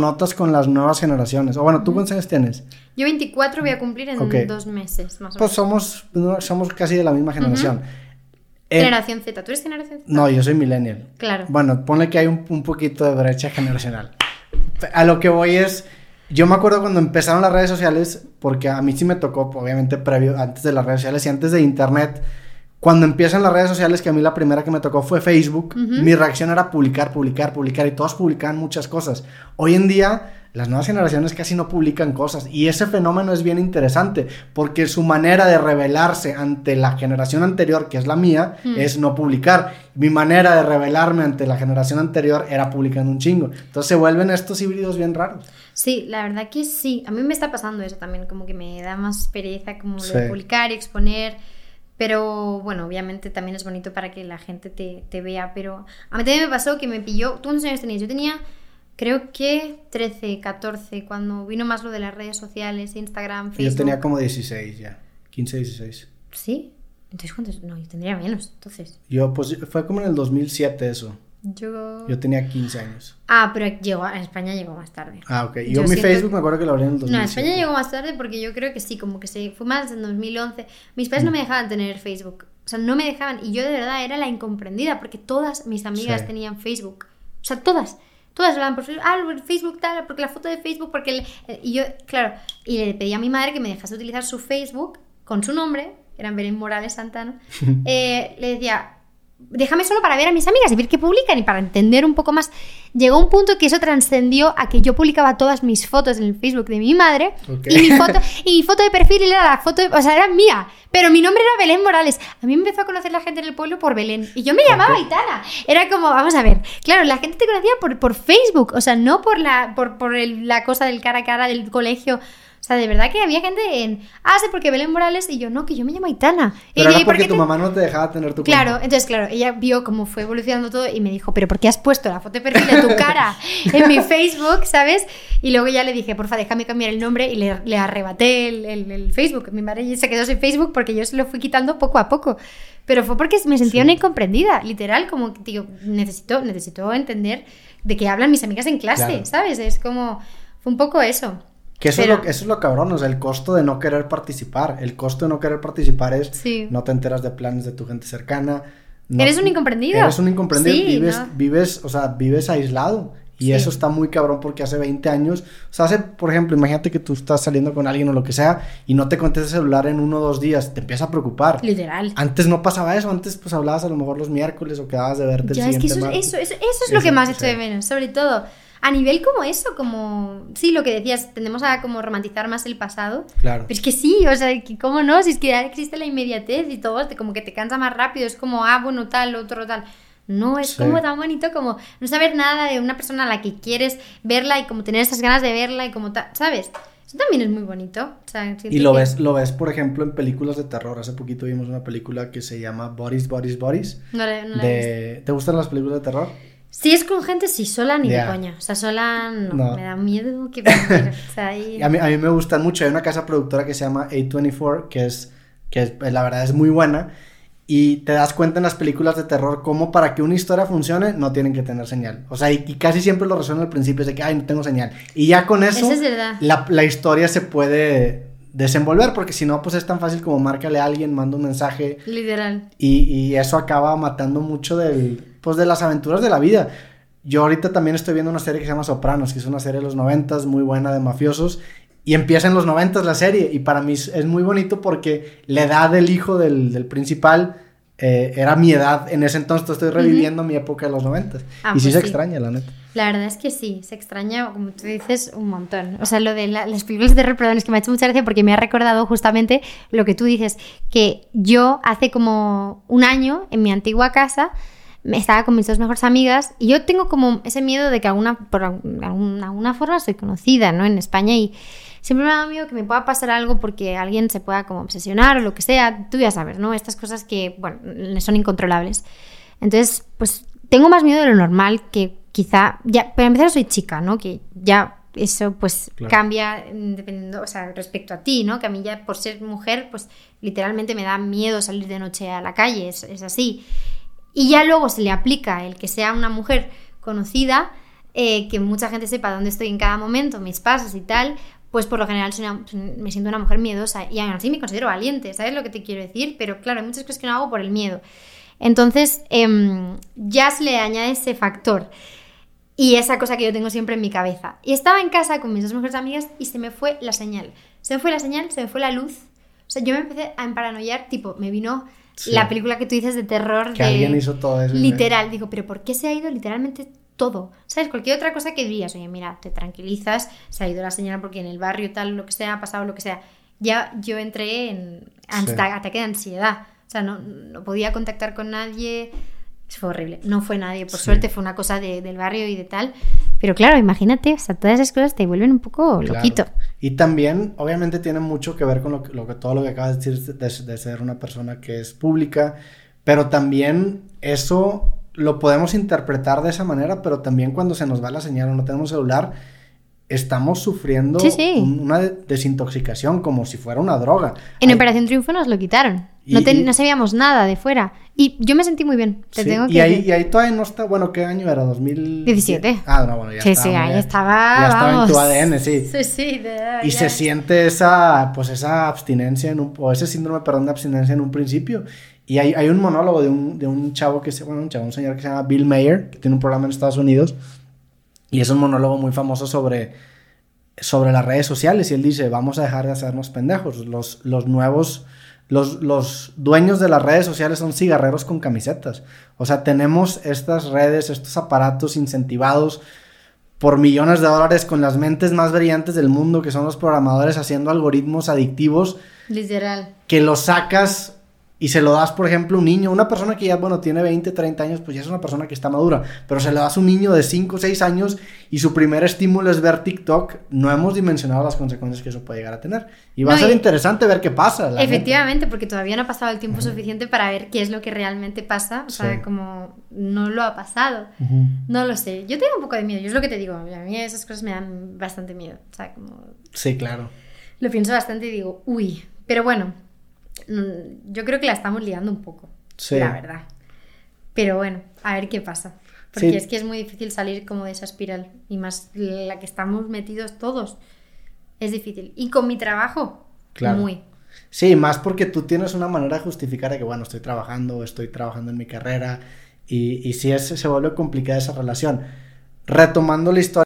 notas con las nuevas generaciones? O bueno, ¿tú cuántos años tienes? Yo 24 voy a cumplir en dos meses, más o Pues menos. somos, no, somos casi de la misma generación. Eh, Generación Z. ¿Tú eres generación Z? no, yo soy millennial. Claro. Bueno, ponle que hay un, un poquito de brecha generacional. A lo que voy es, yo me acuerdo cuando empezaron las redes sociales, porque a mí sí me tocó, obviamente, previo, antes de las redes sociales y antes de internet. Cuando empiezan las redes sociales, que a mí la primera que me tocó fue Facebook, mi reacción era publicar, publicar, publicar, y todos publicaban muchas cosas. Hoy en día, las nuevas generaciones casi no publican cosas, y ese fenómeno es bien interesante, porque su manera de rebelarse ante la generación anterior, que es la mía, es no publicar. Mi manera de rebelarme ante la generación anterior era publicando un chingo. Entonces se vuelven estos híbridos bien raros. Sí, la verdad que sí. A mí me está pasando eso también, como que me da más pereza como Sí. de publicar y exponer. Pero bueno, obviamente también es bonito para que la gente te, te vea. Pero a mí también me pasó que me pilló. ¿Tú cuántos años tenías? Yo tenía, creo que 13, 14, cuando vino más lo de las redes sociales, Instagram, Facebook. Yo tenía como 16 ya, 15, 16. ¿Sí? Entonces, ¿cuántos? No, yo tendría menos. Entonces, Yo, pues, fue como en el 2007 eso. Yo. Yo tenía 15 años. Ah, pero llegó, a España llegó más tarde. Ah, ok. Yo, Yo mi Facebook que- me acuerdo que lo abrí en el No, 2007. a España llegó más tarde porque yo creo que sí, como que se fue más en 2011. Mis padres no Mm. me dejaban tener Facebook. O sea, no me dejaban. Y yo de verdad era la incomprendida porque todas mis amigas Sí. tenían Facebook. O sea, todas. Todas hablaban por Facebook. Ah, Facebook tal, porque la foto de Facebook, porque... el- eh, y yo, claro, y le pedí a mi madre que me dejase utilizar su Facebook con su nombre, eran Belén Morales Santana. eh, le decía, déjame solo para ver a mis amigas y ver qué publican y para entender un poco más. Llegó un punto que eso trascendió a que yo publicaba todas mis fotos en el Facebook de mi madre y mi foto y mi foto de perfil era la foto, de- o sea, era mía, pero mi nombre era Belén Morales. A mí me empezó a conocer la gente en el pueblo por Belén y yo me llamaba Aitana. Era como, vamos a ver, claro, la gente te conocía por, por Facebook, o sea, no por la por, por el- la cosa del cara a cara del colegio. O sea, de verdad que había gente en, ah, sí, porque Belén Morales y yo, no, que yo me llamo Aitana. Pero y, era "¿Y por porque qué tu te-?" mamá no te dejaba tener tu Claro, cuenta. entonces, claro, ella vio cómo fue evolucionando todo y me dijo, pero ¿por qué has puesto la foto de perfil de tu cara en mi Facebook, ¿sabes? Y luego ya le dije, porfa, déjame cambiar el nombre y le, le arrebaté el, el- el Facebook. Mi madre se quedó sin Facebook porque yo se lo fui quitando poco a poco. Pero fue porque me sentía una incomprendida, literal, como, digo, necesito, necesito entender de qué hablan mis amigas en clase, Claro. ¿sabes? Es como, fue un poco eso. Que eso, Pero- es lo, eso es lo cabrón, o sea, el costo de no querer participar. El costo de no querer participar es Sí. no te enteras de planes de tu gente cercana. no- Eres un incomprendido. Eres un incomprendido, Sí, vives, ¿no? vives, o sea, vives aislado. Y Sí. eso está muy cabrón porque hace 20 años, o sea, hace, por ejemplo, imagínate que tú estás saliendo con alguien o lo que sea y no te contesta el celular en uno o dos días, te empieza a preocupar. Literal. Antes no pasaba eso, antes pues hablabas a lo mejor los miércoles o quedabas de verte el Ya, es que eso, martes. eso, eso, eso es lo que más echo de menos, sobre todo. A nivel como eso, como... Sí, lo que decías, tendemos a como romantizar más el pasado. Claro. Pero es que sí, o sea, que ¿cómo no? Si es que ya existe la inmediatez y todo, como que te cansa más rápido, es como, ah, bueno, tal, otro tal. No, es Sí. como tan bonito como no saber nada de una persona a la que quieres verla y como tener esas ganas de verla y como tal, ¿sabes? Eso también es muy bonito. O sea, Y lo que- ves, lo ves, por ejemplo, en películas de terror. Hace poquito vimos una película que se llama Bodies, Bodies, Bodies. No no. De... ¿Te gustan las películas de terror? Si es con gente, sí, sola ni Ya. de coña. O sea, sola no, No. me da miedo que. O sea, ahí... A mí, a mí me gustan mucho. Hay una casa productora que se llama A24, que es, que es, la verdad es muy buena. Y te das cuenta en las películas de terror cómo para que una historia funcione no tienen que tener señal. O sea, y, y casi siempre lo resuelven al principio, es de que, ay, no tengo señal. Y ya con eso, Eso es la, la historia se puede desenvolver, porque si no, pues es tan fácil como márcale a alguien, manda un mensaje, Literal. y, y eso acaba matando mucho del, pues de las aventuras de la vida. Yo ahorita también estoy viendo una serie que se llama Sopranos, que es una serie de los noventas muy buena de mafiosos. Y empieza en los noventas la serie. Y para mí es es muy bonito porque la edad del hijo del, del principal eh, era mi edad. En ese entonces estoy reviviendo mi época de los noventas. Ah, y sí pues se sí. extraña, la neta. La verdad es que sí, se extraña, como tú dices, un montón. O sea, lo de la- las películas de terror, perdón, es que me ha hecho mucha gracia porque me ha recordado justamente lo que tú dices, que yo hace como un año en mi antigua casa estaba con mis dos mejores amigas y yo tengo como ese miedo de que alguna, por alguna, alguna forma soy conocida, ¿no? En España y siempre me ha dado miedo que me pueda pasar algo porque alguien se pueda como obsesionar o lo que sea, tú ya sabes, ¿no? Estas cosas que, bueno, son incontrolables. Entonces, pues tengo más miedo de lo normal que quizá, ya, para empezar soy chica, ¿no? Que ya eso pues Claro. cambia mm, dependiendo, o sea, respecto a ti, ¿no? Que a mí ya por ser mujer, pues literalmente me da miedo salir de noche a la calle, es, es así. Y ya luego se le aplica el que sea una mujer conocida, eh, que mucha gente sepa dónde estoy en cada momento, mis pasos y tal, pues por lo general soy una- me siento una mujer miedosa y aún así me considero valiente, ¿sabes lo que te quiero decir? Pero claro, hay muchas cosas que no hago por el miedo. Entonces, em, ya se le añade ese factor y esa cosa que yo tengo siempre en mi cabeza. Y estaba en casa con mis dos mejores amigas y se me fue la señal. Se me fue la señal, se me fue la luz. O sea, yo me empecé a emparanoiar, tipo, me vino Sí. la película que tú dices de terror. Que de... alguien hizo todo eso. Literal, digo, pero ¿por qué se ha ido literalmente todo? ¿Sabes? Cualquier otra cosa que dirías, oye, mira, te tranquilizas, se ha ido la señal porque en el barrio tal, lo que sea, ha pasado lo que sea. Ya yo entré en Sí. ataque de ansiedad. O sea, no, no podía contactar con nadie. Fue horrible. No fue nadie, por Sí. suerte, fue una cosa de- del barrio y de tal. Pero claro, imagínate, o sea, todas esas cosas te vuelven un poco Claro. loquito. Y también, obviamente, tiene mucho que ver con lo que, lo que- todo lo que acabas de decir de, de ser una persona que es pública, pero también eso lo podemos interpretar de esa manera, pero también cuando se nos va la señal o no tenemos celular, estamos sufriendo Sí, sí. un- una de- desintoxicación como si fuera una droga. En Hay- Operación Triunfo nos lo quitaron. Y- no, te- y- no sabíamos nada de fuera. Y yo me sentí muy bien. Te Sí, tengo que y, ahí, y ahí todavía no está, bueno, ¿qué año era? ¿2017? 17. Ah, no, bueno, ya Sí, estaba. sí, ahí estaba. Ya estaba en vamos. tu ADN, sí. Sí, sí, de verdad, Y ya. se siente esa, pues esa abstinencia en un, o ese síndrome, perdón, de abstinencia en un principio. Y hay, hay un monólogo de un, de un chavo que se, bueno, un chavo, un señor que se llama Bill Mayer, que tiene un programa en Estados Unidos. Y es un monólogo muy famoso sobre, sobre las redes sociales. Y él dice, vamos a dejar de hacernos pendejos. Los, los nuevos, los, los dueños de las redes sociales son cigarreros con camisetas. O sea, tenemos estas redes, estos aparatos incentivados por millones de dólares con las mentes más brillantes del mundo, que son los programadores haciendo algoritmos adictivos Literal. que los sacas y se lo das, por ejemplo, a un niño, una persona que ya, bueno, tiene 20, 30 años, pues ya es una persona que está madura, pero se lo das a un niño de 5, 6 años y su primer estímulo es ver TikTok, no hemos dimensionado las consecuencias que eso puede llegar a tener. Y va No, a ser interesante ver qué pasa. Efectivamente, porque todavía no ha pasado el tiempo suficiente para ver qué es lo que realmente pasa. O sea, Sí. como no lo ha pasado. Ujú. No lo sé. Yo tengo un poco de miedo. Yo es lo que te digo. A mí esas cosas me dan bastante miedo. O sea, como Sí, claro. lo pienso bastante y digo, uy. Pero bueno, yo creo que la estamos liando un poco. Sí. La verdad. Pero bueno, a ver qué pasa. Porque Sí. es que es muy difícil salir como de esa espiral. Y más la que estamos metidos todos. Es difícil. Y con mi trabajo, Claro. muy. Sí, más porque tú tienes una manera de justificar de que, bueno, estoy trabajando, estoy trabajando en mi carrera, y, y sí es, se vuelve complicada esa relación. Retomando la historia.